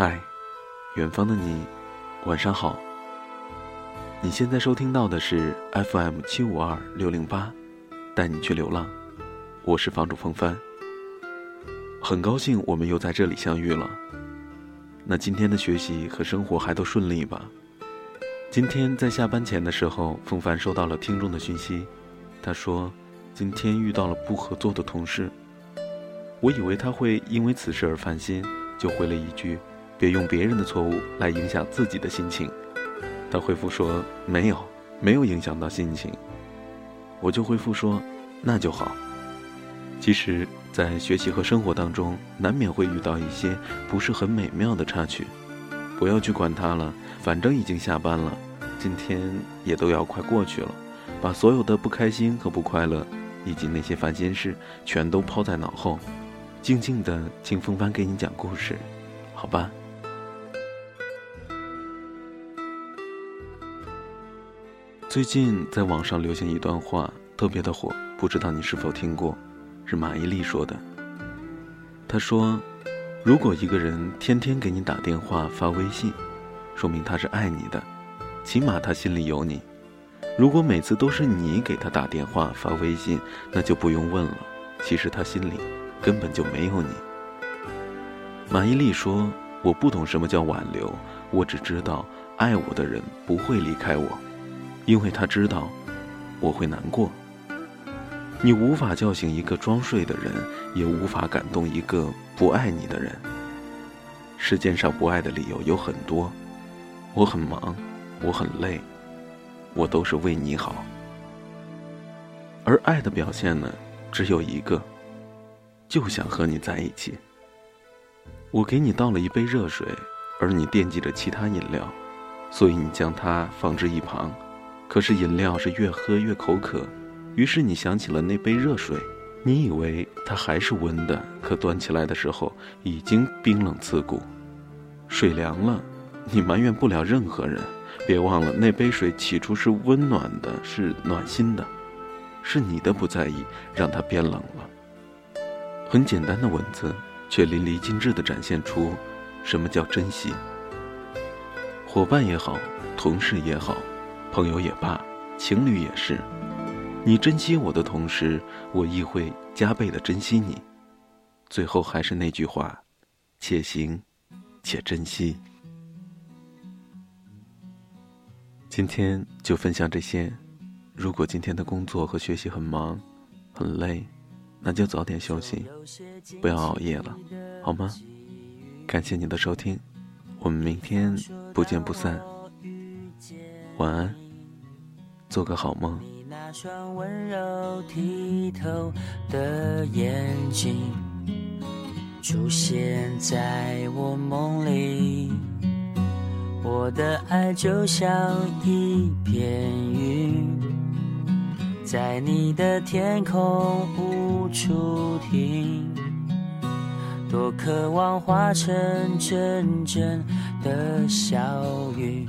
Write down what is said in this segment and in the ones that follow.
嗨，远方的你，晚上好。你现在收听到的是 FM 七五二六零八，带你去流浪。我是房主风帆，很高兴我们又在这里相遇了。那今天的学习和生活还都顺利吧？今天在下班前的时候，风帆收到了听众的讯息，他说今天遇到了不合作的同事。我以为他会因为此事而烦心，就回了一句。别用别人的错误来影响自己的心情。他回复说：“没有，没有影响到心情。”我就回复说：“那就好。”其实，在学习和生活当中，难免会遇到一些不是很美妙的插曲。不要去管它了，反正已经下班了，今天也都要快过去了。把所有的不开心和不快乐，以及那些烦心事，全都抛在脑后，静静的听风帆给你讲故事，好吧？最近在网上流行一段话，特别的火，不知道你是否听过？是马伊琍说的。她说：“如果一个人天天给你打电话、发微信，说明他是爱你的，起码他心里有你。如果每次都是你给他打电话、发微信，那就不用问了，其实他心里根本就没有你。”马伊琍说：“我不懂什么叫挽留，我只知道爱我的人不会离开我。”因为他知道，我会难过。你无法叫醒一个装睡的人，也无法感动一个不爱你的人。世界上不爱的理由有很多，我很忙，我很累，我都是为你好。而爱的表现呢，只有一个，就想和你在一起。我给你倒了一杯热水，而你惦记着其他饮料，所以你将它放置一旁。可是饮料是越喝越口渴，于是你想起了那杯热水，你以为它还是温的，可端起来的时候已经冰冷刺骨。水凉了，你埋怨不了任何人。别忘了，那杯水起初是温暖的，是暖心的，是你的不在意让它变冷了。很简单的文字，却淋漓尽致地展现出什么叫珍惜。伙伴也好，同事也好。朋友也罢，情侣也是。你珍惜我的同时，我亦会加倍的珍惜你。最后还是那句话：且行且珍惜。今天就分享这些。如果今天的工作和学习很忙、很累，那就早点休息，不要熬夜了，好吗？感谢你的收听，我们明天不见不散。晚安，做个好梦。你那双温柔剔透的眼睛出现在我梦里，我的爱就像一片云，在你的天空无处停，多渴望化成阵阵的小雨。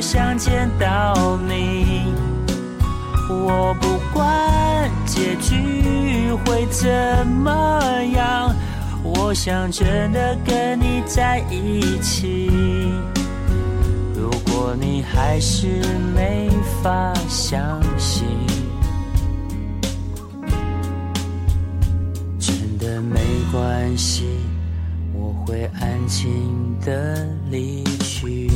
想见到你。我不管结局会怎么样。我想真的跟你在一起。如果你还是没法相信，真的没关系，我会安静的离去。